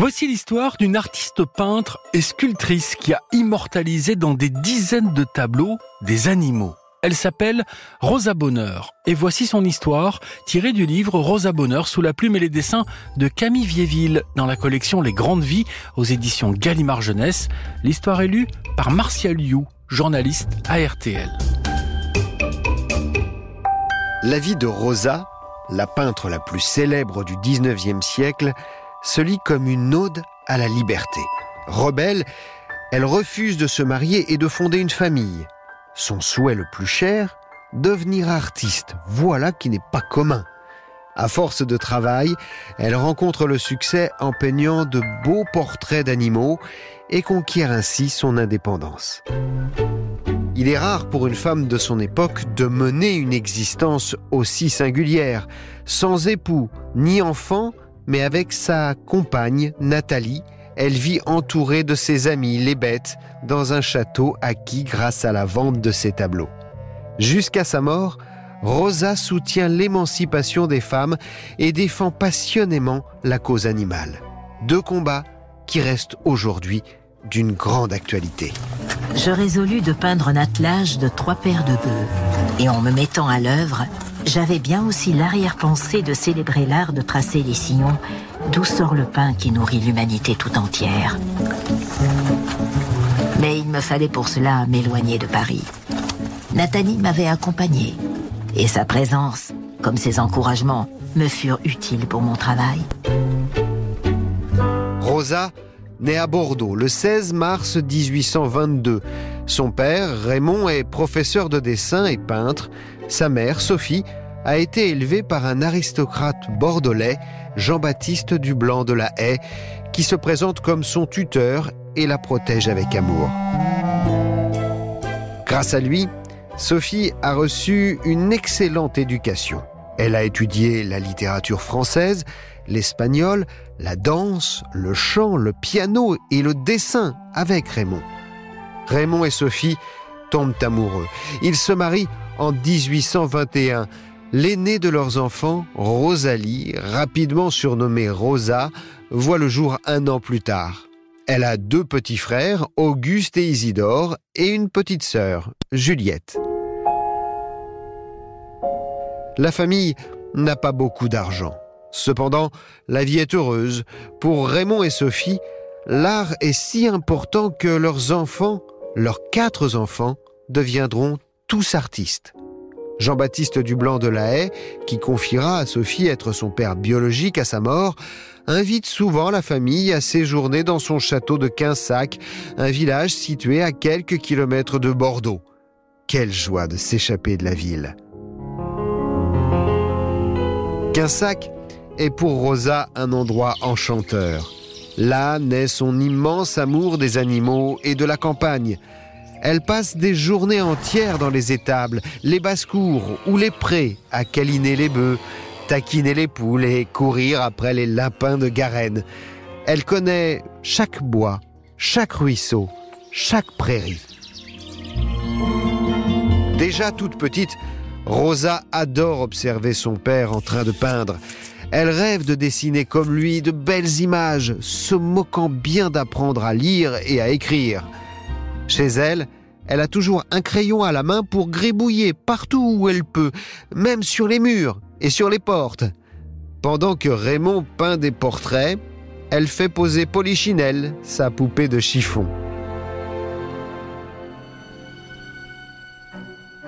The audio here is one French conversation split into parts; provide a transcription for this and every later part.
Voici l'histoire d'une artiste peintre et sculptrice qui a immortalisé dans des dizaines de tableaux des animaux. Elle s'appelle Rosa Bonheur et voici son histoire tirée du livre Rosa Bonheur sous la plume et les dessins de Camille Viéville dans la collection Les Grandes Vies aux éditions Gallimard Jeunesse. L'histoire est lue par Martial You, journaliste à RTL. La vie de Rosa, la peintre la plus célèbre du 19e siècle, se lit comme une ode à la liberté. Rebelle, elle refuse de se marier et de fonder une famille. Son souhait le plus cher, devenir artiste. Voilà qui n'est pas commun. À force de travail, elle rencontre le succès en peignant de beaux portraits d'animaux et conquiert ainsi son indépendance. Il est rare pour une femme de son époque de mener une existence aussi singulière, sans époux ni enfant, mais avec sa compagne, Nathalie, elle vit entourée de ses amis, les bêtes, dans un château acquis grâce à la vente de ses tableaux. Jusqu'à sa mort, Rosa soutient l'émancipation des femmes et défend passionnément la cause animale. Deux combats qui restent aujourd'hui d'une grande actualité. Je résolus de peindre un attelage de trois paires de bœufs. Et en me mettant à l'œuvre, j'avais bien aussi l'arrière-pensée de célébrer l'art de tracer les sillons d'où sort le pain qui nourrit l'humanité tout entière. Mais il me fallait pour cela m'éloigner de Paris. Nathalie m'avait accompagnée et sa présence, comme ses encouragements, me furent utiles pour mon travail. Rosa naît à Bordeaux le 16 mars 1822. Son père, Raymond, est professeur de dessin et peintre. Sa mère, Sophie, a été élevée par un aristocrate bordelais, Jean-Baptiste Dublanc de la Haye, qui se présente comme son tuteur et la protège avec amour. Grâce à lui, Sophie a reçu une excellente éducation. Elle a étudié la littérature française, l'espagnol, la danse, le chant, le piano et le dessin avec Raymond. Raymond et Sophie tombent amoureux. Ils se marient en 1821. L'aîné de leurs enfants, Rosalie, rapidement surnommée Rosa, voit le jour un an plus tard. Elle a deux petits frères, Auguste et Isidore, et une petite sœur, Juliette. La famille n'a pas beaucoup d'argent. Cependant, la vie est heureuse. Pour Raymond et Sophie, l'art est si important que leurs enfants, leurs quatre enfants, deviendront tous artistes. Jean-Baptiste Dublanc de la Haye, qui confiera à Sophie être son père biologique à sa mort, invite souvent la famille à séjourner dans son château de Quinsac, un village situé à quelques kilomètres de Bordeaux. Quelle joie de s'échapper de la ville. Quinsac est pour Rosa un endroit enchanteur. Là naît son immense amour des animaux et de la campagne. Elle passe des journées entières dans les étables, les basses-cours ou les prés à câliner les bœufs, taquiner les poules et courir après les lapins de Garenne. Elle connaît chaque bois, chaque ruisseau, chaque prairie. Déjà toute petite, Rosa adore observer son père en train de peindre. Elle rêve de dessiner comme lui de belles images, se moquant bien d'apprendre à lire et à écrire. Chez elle, elle a toujours un crayon à la main pour gribouiller partout où elle peut, même sur les murs et sur les portes. Pendant que Raymond peint des portraits, elle fait poser Polichinelle, sa poupée de chiffon.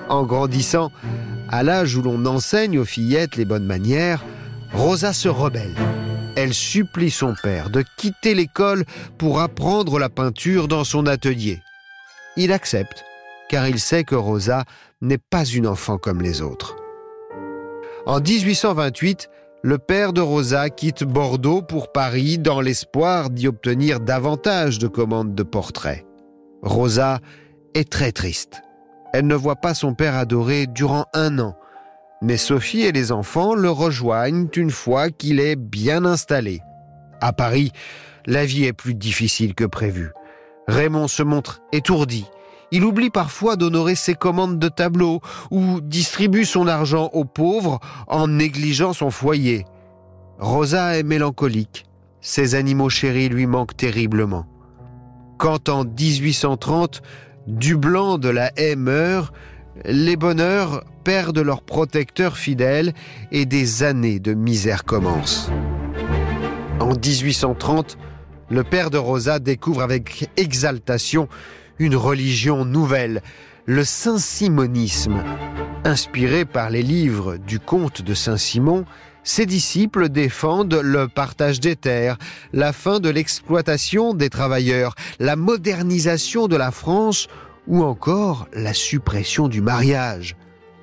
En grandissant, à l'âge où l'on enseigne aux fillettes les bonnes manières, Rosa se rebelle. Elle supplie son père de quitter l'école pour apprendre la peinture dans son atelier. Il accepte, car il sait que Rosa n'est pas une enfant comme les autres. En 1828, le père de Rosa quitte Bordeaux pour Paris dans l'espoir d'y obtenir davantage de commandes de portraits. Rosa est très triste. Elle ne voit pas son père adoré durant un an mais Sophie et les enfants le rejoignent une fois qu'il est bien installé. À Paris, la vie est plus difficile que prévu. Raymond se montre étourdi. Il oublie parfois d'honorer ses commandes de tableaux ou distribue son argent aux pauvres en négligeant son foyer. Rosa est mélancolique. Ses animaux chéris lui manquent terriblement. Quand en 1830, du blanc de la haie meurt, les bonheurs perdent leurs protecteurs fidèles et des années de misère commencent. En 1830, le père de Rosa découvre avec exaltation une religion nouvelle, le saint-simonisme. Inspiré par les livres du comte de Saint-Simon, ses disciples défendent le partage des terres, la fin de l'exploitation des travailleurs, la modernisation de la France ou encore la suppression du mariage.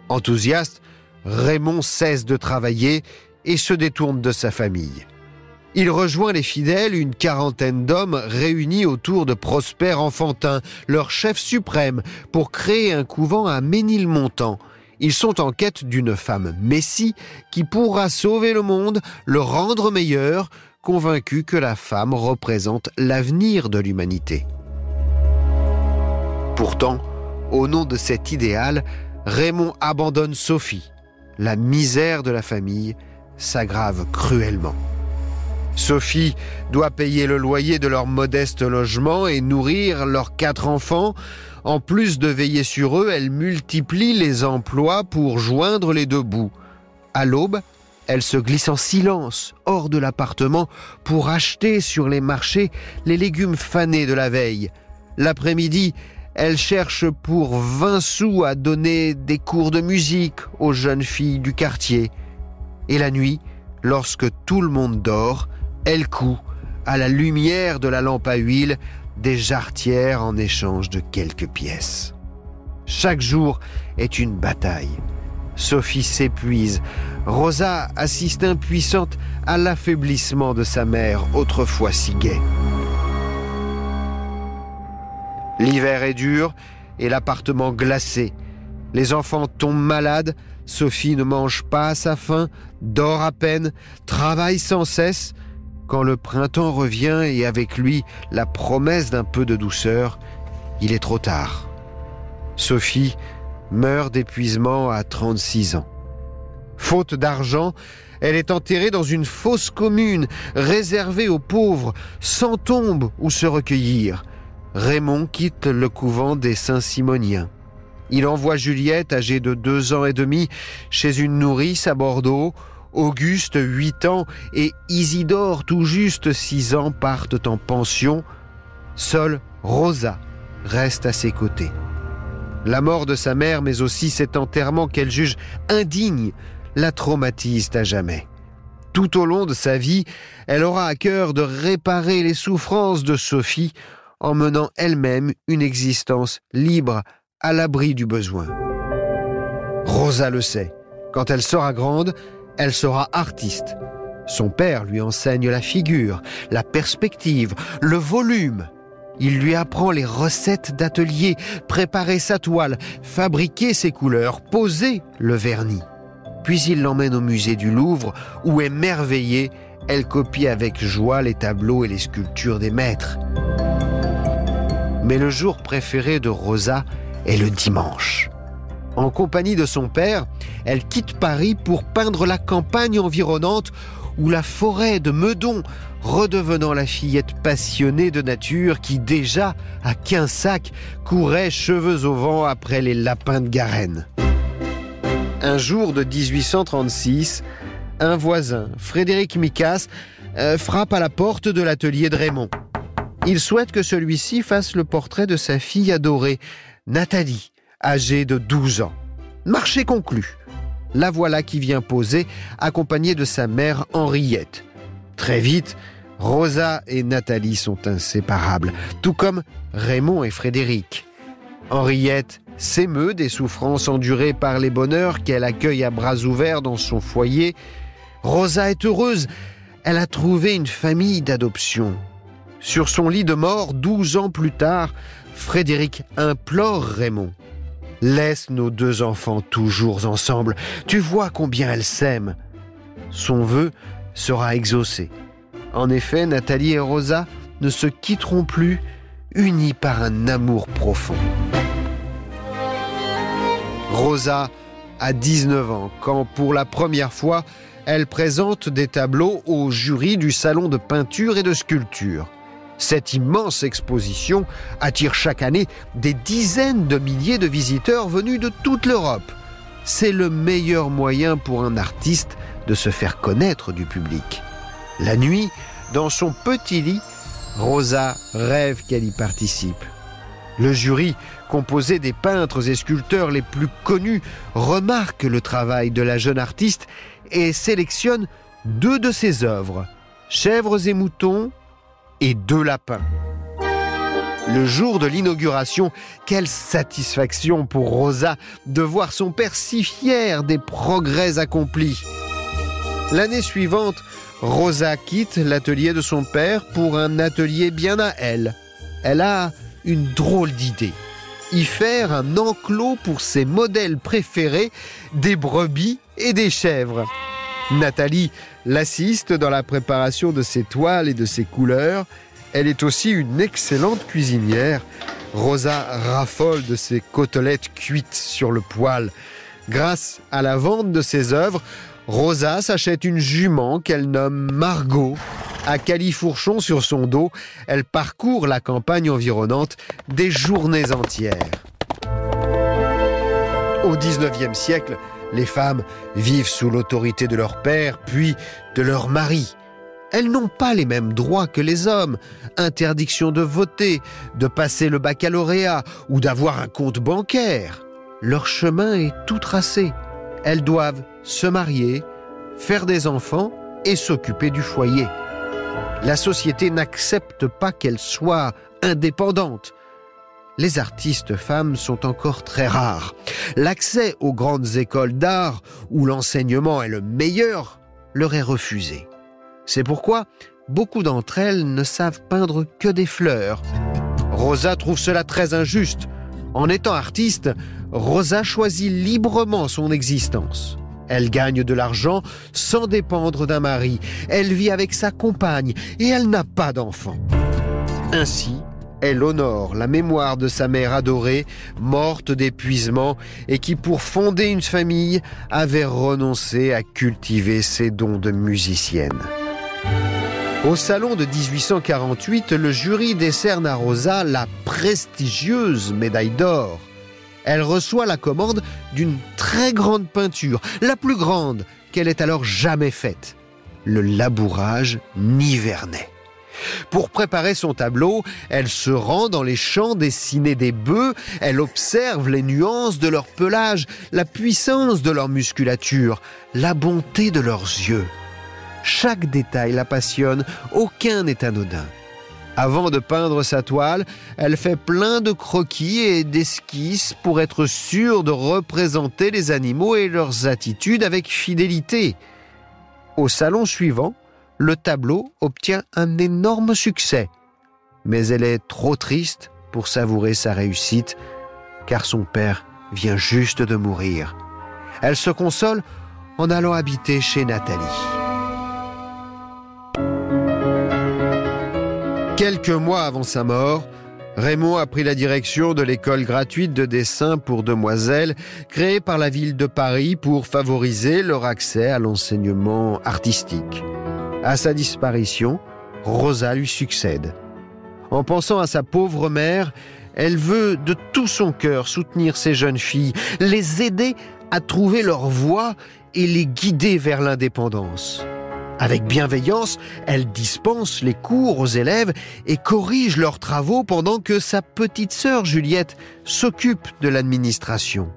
Enthousiaste, Raymond cesse de travailler et se détourne de sa famille. Il rejoint les fidèles, une quarantaine d'hommes réunis autour de Prosper Enfantin, leur chef suprême, pour créer un couvent à Ménilmontant. Ils sont en quête d'une femme messie qui pourra sauver le monde, le rendre meilleur, convaincus que la femme représente l'avenir de l'humanité. Pourtant, au nom de cet idéal, Raymond abandonne Sophie. La misère de la famille s'aggrave cruellement. Sophie doit payer le loyer de leur modeste logement et nourrir leurs quatre enfants. En plus de veiller sur eux, elle multiplie les emplois pour joindre les deux bouts. À l'aube, elle se glisse en silence hors de l'appartement pour acheter sur les marchés les légumes fanés de la veille. L'après-midi, elle cherche pour 20 sous à donner des cours de musique aux jeunes filles du quartier. Et la nuit, lorsque tout le monde dort, elle coud, à la lumière de la lampe à huile, des jarretières en échange de quelques pièces. Chaque jour est une bataille. Sophie s'épuise. Rosa assiste impuissante à l'affaiblissement de sa mère, autrefois si gaie. L'hiver est dur et l'appartement glacé. Les enfants tombent malades, Sophie ne mange pas à sa faim, dort à peine, travaille sans cesse, quand le printemps revient et avec lui la promesse d'un peu de douceur, il est trop tard. Sophie meurt d'épuisement à 36 ans. Faute d'argent, elle est enterrée dans une fosse commune, réservée aux pauvres, sans tombe où se recueillir. Raymond quitte le couvent des Saint-Simoniens. Il envoie Juliette, âgée de deux ans et demi, chez une nourrice à Bordeaux, Auguste, 8 ans, et Isidore, tout juste 6 ans, partent en pension. Seule Rosa reste à ses côtés. La mort de sa mère, mais aussi cet enterrement qu'elle juge indigne, la traumatise à jamais. Tout au long de sa vie, elle aura à cœur de réparer les souffrances de Sophie en menant elle-même une existence libre, à l'abri du besoin. Rosa le sait. Quand elle sera grande, elle sera artiste. Son père lui enseigne la figure, la perspective, le volume. Il lui apprend les recettes d'atelier, préparer sa toile, fabriquer ses couleurs, poser le vernis. Puis il l'emmène au musée du Louvre où, émerveillée, elle copie avec joie les tableaux et les sculptures des maîtres. Mais le jour préféré de Rosa est le dimanche. En compagnie de son père, elle quitte Paris pour peindre la campagne environnante ou la forêt de Meudon, redevenant la fillette passionnée de nature qui déjà, à Quinsac, courait cheveux au vent après les lapins de Garenne. Un jour de 1836, un voisin, Frédéric Micas, euh, frappe à la porte de l'atelier de Raymond. Il souhaite que celui-ci fasse le portrait de sa fille adorée, Nathalie, âgée de 12 ans. Marché conclu. La voilà qui vient poser, accompagnée de sa mère Henriette. Très vite, Rosa et Nathalie sont inséparables, tout comme Raymond et Frédéric. Henriette s'émeut des souffrances endurées par les bonheurs qu'elle accueille à bras ouverts dans son foyer. Rosa est heureuse, elle a trouvé une famille d'adoption. Sur son lit de mort, douze ans plus tard, Frédéric implore Raymond. Laisse nos deux enfants toujours ensemble. Tu vois combien elles s'aiment. Son vœu sera exaucé. En effet, Nathalie et Rosa ne se quitteront plus, unis par un amour profond. Rosa a 19 ans quand, pour la première fois, elle présente des tableaux au jury du salon de peinture et de sculpture. Cette immense exposition attire chaque année des dizaines de milliers de visiteurs venus de toute l'Europe. C'est le meilleur moyen pour un artiste de se faire connaître du public. La nuit, dans son petit lit, Rosa rêve qu'elle y participe. Le jury, composé des peintres et sculpteurs les plus connus, remarque le travail de la jeune artiste et sélectionne deux de ses œuvres, Chèvres et moutons et deux lapins. Le jour de l'inauguration, quelle satisfaction pour Rosa de voir son père si fier des progrès accomplis. L'année suivante, Rosa quitte l'atelier de son père pour un atelier bien à elle. Elle a une drôle d'idée. Y faire un enclos pour ses modèles préférés, des brebis et des chèvres. Nathalie l'assiste dans la préparation de ses toiles et de ses couleurs. Elle est aussi une excellente cuisinière. Rosa raffole de ses côtelettes cuites sur le poêle. Grâce à la vente de ses œuvres, Rosa s'achète une jument qu'elle nomme Margot. À califourchon sur son dos, elle parcourt la campagne environnante des journées entières. Au XIXe siècle, les femmes vivent sous l'autorité de leur père, puis de leur mari. Elles n'ont pas les mêmes droits que les hommes. Interdiction de voter, de passer le baccalauréat ou d'avoir un compte bancaire. Leur chemin est tout tracé. Elles doivent se marier, faire des enfants et s'occuper du foyer. La société n'accepte pas qu'elles soient indépendantes les artistes femmes sont encore très rares. L'accès aux grandes écoles d'art, où l'enseignement est le meilleur, leur est refusé. C'est pourquoi beaucoup d'entre elles ne savent peindre que des fleurs. Rosa trouve cela très injuste. En étant artiste, Rosa choisit librement son existence. Elle gagne de l'argent sans dépendre d'un mari. Elle vit avec sa compagne et elle n'a pas d'enfant. Ainsi, elle honore la mémoire de sa mère adorée, morte d'épuisement, et qui, pour fonder une famille, avait renoncé à cultiver ses dons de musicienne. Au salon de 1848, le jury décerne à Rosa la prestigieuse médaille d'or. Elle reçoit la commande d'une très grande peinture, la plus grande qu'elle ait alors jamais faite, le labourage nivernais. Pour préparer son tableau, elle se rend dans les champs dessinés des bœufs, elle observe les nuances de leur pelage, la puissance de leur musculature, la bonté de leurs yeux. Chaque détail la passionne, aucun n'est anodin. Avant de peindre sa toile, elle fait plein de croquis et d'esquisses pour être sûre de représenter les animaux et leurs attitudes avec fidélité. Au salon suivant, le tableau obtient un énorme succès. Mais elle est trop triste pour savourer sa réussite, car son père vient juste de mourir. Elle se console en allant habiter chez Nathalie. Quelques mois avant sa mort, Raymond a pris la direction de l'école gratuite de dessin pour demoiselles créée par la ville de Paris pour favoriser leur accès à l'enseignement artistique. À sa disparition, Rosa lui succède. En pensant à sa pauvre mère, elle veut de tout son cœur soutenir ces jeunes filles, les aider à trouver leur voie et les guider vers l'indépendance. Avec bienveillance, elle dispense les cours aux élèves et corrige leurs travaux pendant que sa petite sœur Juliette s'occupe de l'administration.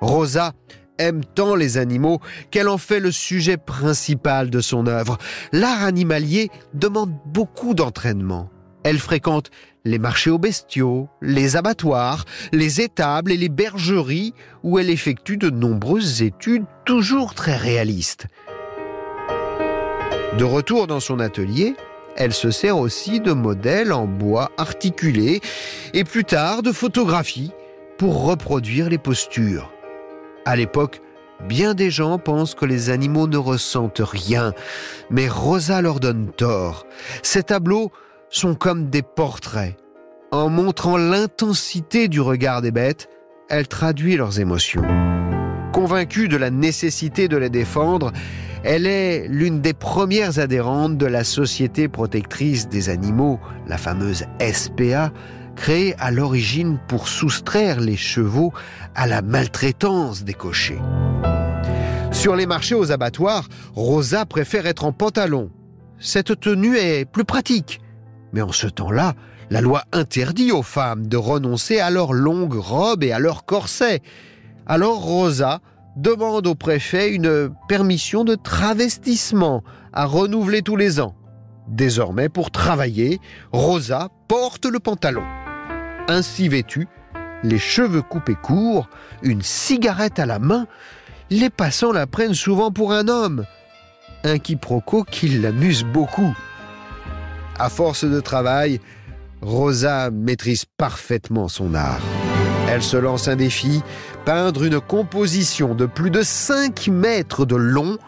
Rosa aime tant les animaux qu'elle en fait le sujet principal de son œuvre. L'art animalier demande beaucoup d'entraînement. Elle fréquente les marchés aux bestiaux, les abattoirs, les étables et les bergeries où elle effectue de nombreuses études toujours très réalistes. De retour dans son atelier, elle se sert aussi de modèles en bois articulés et plus tard de photographies pour reproduire les postures. À l'époque, bien des gens pensent que les animaux ne ressentent rien, mais Rosa leur donne tort. Ces tableaux sont comme des portraits. En montrant l'intensité du regard des bêtes, elle traduit leurs émotions. Convaincue de la nécessité de les défendre, Elle est l'une des premières adhérentes de la Société protectrice des animaux, la fameuse SPA, créée à l'origine pour soustraire les chevaux à la maltraitance des cochers. Sur les marchés aux abattoirs, Rosa préfère être en pantalon. Cette tenue est plus pratique. Mais en ce temps-là, la loi interdit aux femmes de renoncer à leurs longues robes et à leurs corsets. Alors Rosa demande au préfet une permission de travestissement à renouveler tous les ans. Désormais, pour travailler, Rosa porte le pantalon. Ainsi vêtue, les cheveux coupés courts, une cigarette à la main, les passants la prennent souvent pour un homme. Un quiproquo qui l'amuse beaucoup. À force de travail, Rosa maîtrise parfaitement son art. Elle se lance un défi, peindre une composition de plus de 5 mètres de long,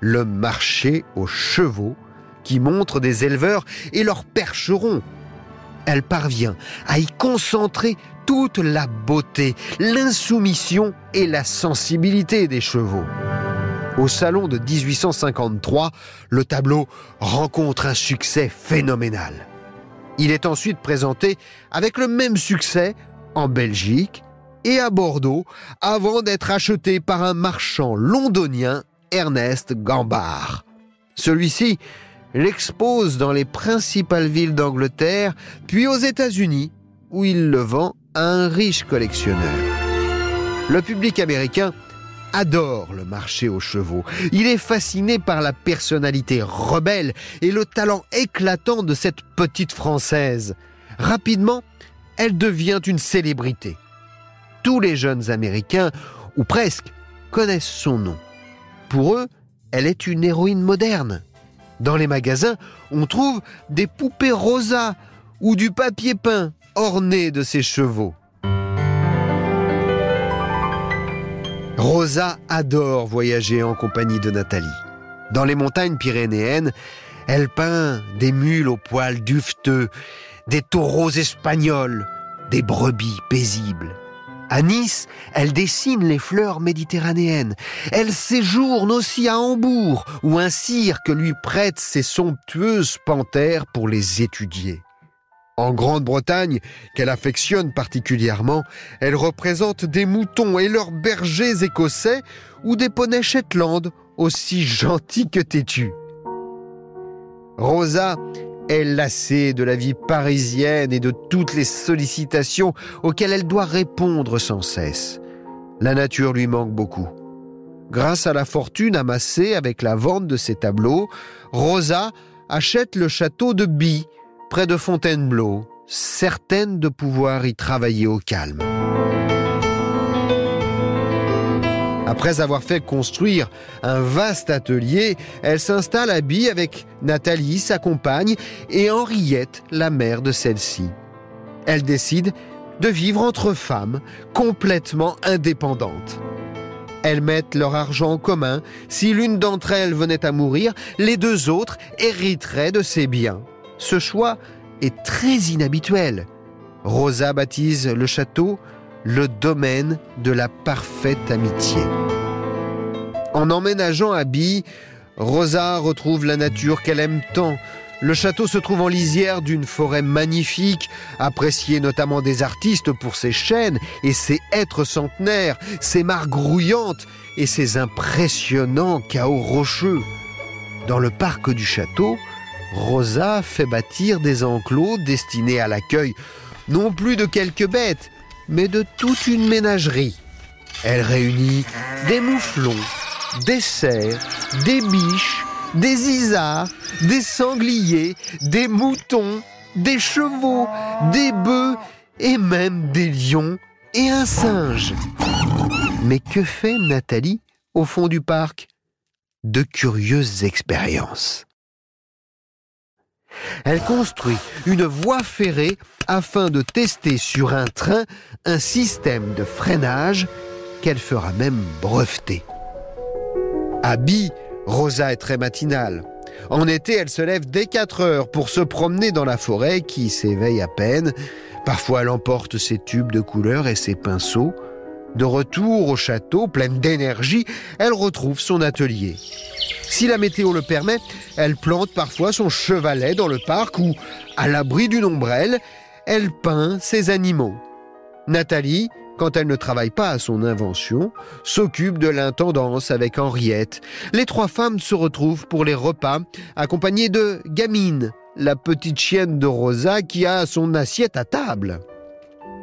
le marché aux chevaux, qui montre des éleveurs et leurs percherons. Elle parvient à y concentrer toute la beauté, l'insoumission et la sensibilité des chevaux. Au salon de 1853, le tableau rencontre un succès phénoménal. Il est ensuite présenté avec le même succès en Belgique et à Bordeaux avant d'être acheté par un marchand londonien, Ernest Gambard. Celui-ci l'expose dans les principales villes d'Angleterre, puis aux États-Unis, où il le vend à un riche collectionneur. Le public américain adore le marché aux chevaux. Il est fasciné par la personnalité rebelle et le talent éclatant de cette petite Française. Rapidement, elle devient une célébrité. Tous les jeunes Américains, ou presque, connaissent son nom. Pour eux, elle est une héroïne moderne. Dans les magasins, on trouve des poupées rosa ou du papier peint orné de ses chevaux. Rosa adore voyager en compagnie de Nathalie. Dans les montagnes pyrénéennes, elle peint des mules aux poils dufteux, des taureaux espagnols, des brebis paisibles. À Nice, elle dessine les fleurs méditerranéennes. Elle séjourne aussi à Hambourg, où un cirque lui prête ses somptueuses panthères pour les étudier. En Grande-Bretagne, qu'elle affectionne particulièrement, elle représente des moutons et leurs bergers écossais ou des poneys Shetland, aussi gentils que têtus. Rosa est lassée de la vie parisienne et de toutes les sollicitations auxquelles elle doit répondre sans cesse. La nature lui manque beaucoup. Grâce à la fortune amassée avec la vente de ses tableaux, Rosa achète le château de By, près de Fontainebleau, certaine de pouvoir y travailler au calme. Après avoir fait construire un vaste atelier, elle s'installe à By avec Nathalie, sa compagne, et Henriette, la mère de celle-ci. Elle décide de vivre entre femmes, complètement indépendantes. Elles mettent leur argent en commun. Si l'une d'entre elles venait à mourir, les deux autres hériteraient de ses biens. Ce choix est très inhabituel. Rosa baptise le château le domaine de la parfaite amitié. En emménageant à Bille, Rosa retrouve la nature qu'elle aime tant. Le château se trouve en lisière d'une forêt magnifique, appréciée notamment des artistes pour ses chênes et ses hêtres centenaires, ses mares grouillantes et ses impressionnants chaos rocheux. Dans le parc du château, Rosa fait bâtir des enclos destinés à l'accueil non plus de quelques bêtes, mais de toute une ménagerie. Elle réunit des mouflons, des cerfs, des biches, des isards, des sangliers, des moutons, des chevaux, des bœufs et même des lions et un singe. Mais que fait Nathalie au fond du parc? De curieuses expériences. Elle construit une voie ferrée afin de tester sur un train un système de freinage qu'elle fera même breveter. À Bi, Rosa est très matinale. En été, elle se lève dès 4 heures pour se promener dans la forêt qui s'éveille à peine. Parfois, elle emporte ses tubes de couleurs et ses pinceaux. De retour au château, pleine d'énergie, elle retrouve son atelier. Si la météo le permet, elle plante parfois son chevalet dans le parc ou, à l'abri d'une ombrelle, elle peint ses animaux. Nathalie, quand elle ne travaille pas à son invention, s'occupe de l'intendance avec Henriette. Les trois femmes se retrouvent pour les repas, accompagnées de Gamine, la petite chienne de Rosa qui a son assiette à table.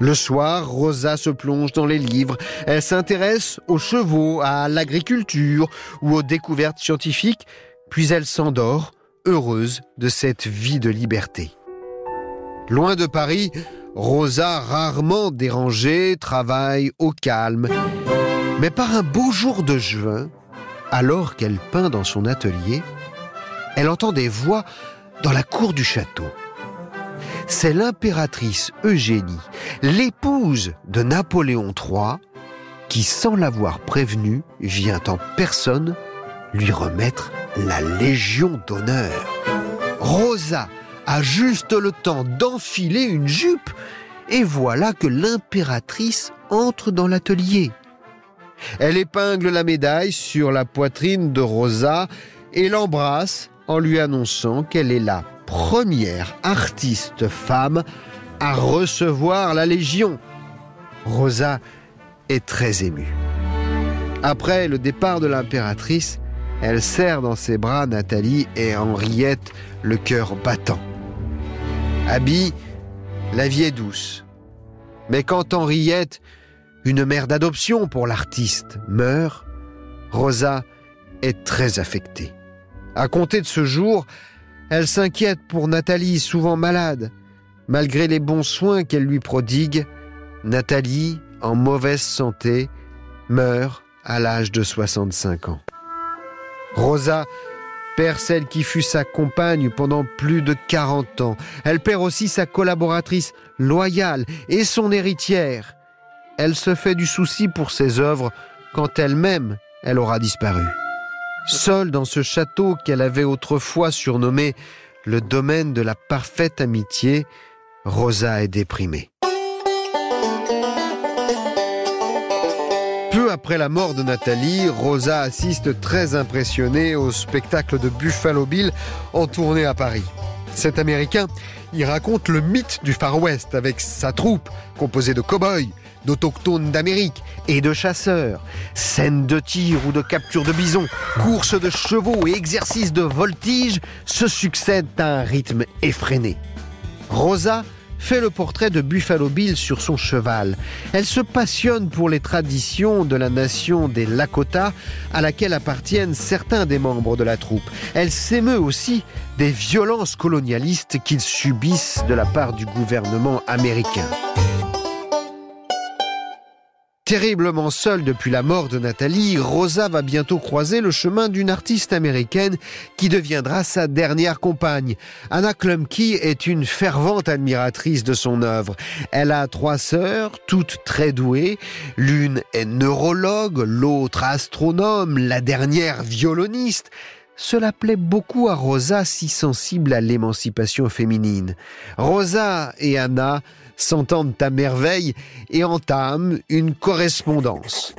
Le soir, Rosa se plonge dans les livres. Elle s'intéresse aux chevaux, à l'agriculture ou aux découvertes scientifiques, puis elle s'endort, heureuse de cette vie de liberté. Loin de Paris, Rosa, rarement dérangée, travaille au calme. Mais par un beau jour de juin, alors qu'elle peint dans son atelier, elle entend des voix dans la cour du château. C'est l'impératrice Eugénie, l'épouse de Napoléon III, qui, sans l'avoir prévenue, vient en personne lui remettre la Légion d'honneur. Rosa a juste le temps d'enfiler une jupe et voilà que l'impératrice entre dans l'atelier. Elle épingle la médaille sur la poitrine de Rosa et l'embrasse en lui annonçant qu'elle est la première artiste femme à recevoir la Légion. Rosa est très émue. Après le départ de l'impératrice, elle serre dans ses bras Nathalie et Henriette, le cœur battant. Abby, la vie est douce. Mais quand Henriette, une mère d'adoption pour l'artiste, meurt, Rosa est très affectée. À compter de ce jour, elle s'inquiète pour Nathalie, souvent malade. Malgré les bons soins qu'elle lui prodigue, Nathalie, en mauvaise santé, meurt à l'âge de 65 ans. Rosa perd celle qui fut sa compagne pendant plus de 40 ans. Elle perd aussi sa collaboratrice loyale et son héritière. Elle se fait du souci pour ses œuvres quand elle-même, elle aura disparu. Seule dans ce château qu'elle avait autrefois surnommé le domaine de la parfaite amitié, Rosa est déprimée. Peu après la mort de Nathalie, Rosa assiste très impressionnée au spectacle de Buffalo Bill en tournée à Paris. Cet Américain y raconte le mythe du Far West avec sa troupe composée de cow-boys, d'autochtones d'Amérique et de chasseurs. Scènes de tir ou de capture de bisons, courses de chevaux et exercices de voltige se succèdent à un rythme effréné. Rosa fait le portrait de Buffalo Bill sur son cheval. Elle se passionne pour les traditions de la nation des Lakota, à laquelle appartiennent certains des membres de la troupe. Elle s'émeut aussi des violences colonialistes qu'ils subissent de la part du gouvernement américain. Terriblement seule depuis la mort de Nathalie, Rosa va bientôt croiser le chemin d'une artiste américaine qui deviendra sa dernière compagne. Anna Klumke est une fervente admiratrice de son œuvre. Elle a trois sœurs, toutes très douées. L'une est neurologue, l'autre astronome, la dernière violoniste. Cela plaît beaucoup à Rosa, si sensible à l'émancipation féminine. Rosa et Anna s'entendent à merveille et entament une correspondance.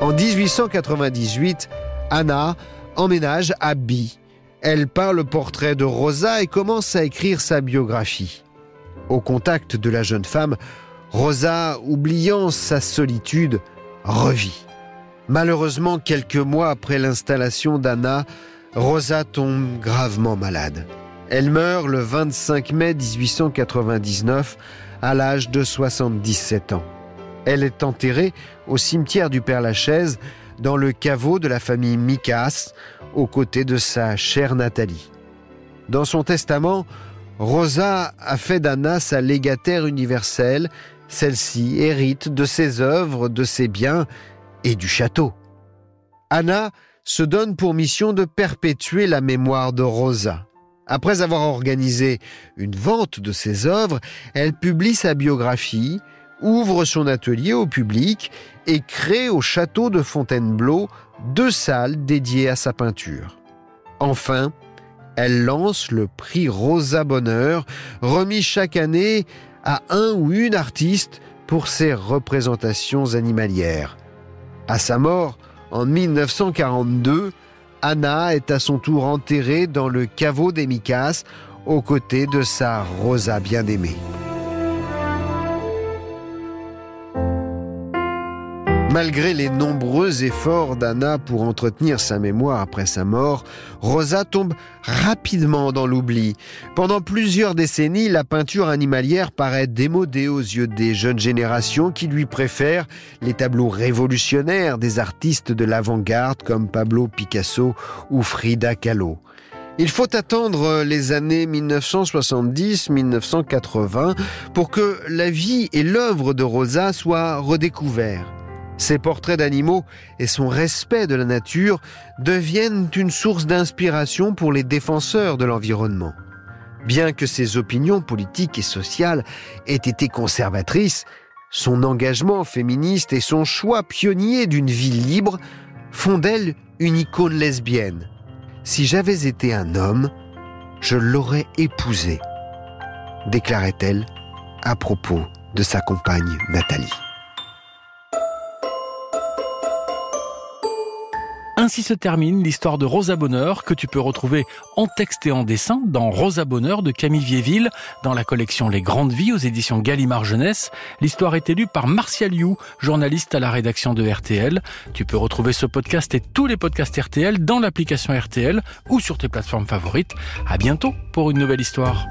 En 1898, Anna emménage à Bi. Elle peint le portrait de Rosa et commence à écrire sa biographie. Au contact de la jeune femme, Rosa, oubliant sa solitude, revit. Malheureusement, quelques mois après l'installation d'Anna, Rosa tombe gravement malade. Elle meurt le 25 mai 1899 à l'âge de 77 ans. Elle est enterrée au cimetière du Père-Lachaise dans le caveau de la famille Micas aux côtés de sa chère Nathalie. Dans son testament, Rosa a fait d'Anna sa légataire universelle. Celle-ci hérite de ses œuvres, de ses biens et du château. Anna se donne pour mission de perpétuer la mémoire de Rosa. Après avoir organisé une vente de ses œuvres, elle publie sa biographie, ouvre son atelier au public et crée au château de Fontainebleau deux salles dédiées à sa peinture. Enfin, elle lance le prix Rosa Bonheur, remis chaque année à un ou une artiste pour ses représentations animalières. À sa mort, en 1942, Anna est à son tour enterrée dans le caveau des Micas, aux côtés de sa Rosa bien-aimée. Malgré les nombreux efforts d'Anna pour entretenir sa mémoire après sa mort, Rosa tombe rapidement dans l'oubli. Pendant plusieurs décennies, la peinture animalière paraît démodée aux yeux des jeunes générations qui lui préfèrent les tableaux révolutionnaires des artistes de l'avant-garde comme Pablo Picasso ou Frida Kahlo. Il faut attendre les années 1970-1980 pour que la vie et l'œuvre de Rosa soient redécouverts. Ses portraits d'animaux et son respect de la nature deviennent une source d'inspiration pour les défenseurs de l'environnement. Bien que ses opinions politiques et sociales aient été conservatrices, son engagement féministe et son choix pionnier d'une vie libre font d'elle une icône lesbienne. Si j'avais été un homme, je l'aurais épousée, déclarait-elle à propos de sa compagne Nathalie. Ainsi se termine l'histoire de Rosa Bonheur que tu peux retrouver en texte et en dessin dans Rosa Bonheur de Camille Vieilleville dans la collection Les Grandes Vies aux éditions Gallimard Jeunesse. L'histoire est élue par Martial You, journaliste à la rédaction de RTL. Tu peux retrouver ce podcast et tous les podcasts RTL dans l'application RTL ou sur tes plateformes favorites. À bientôt pour une nouvelle histoire.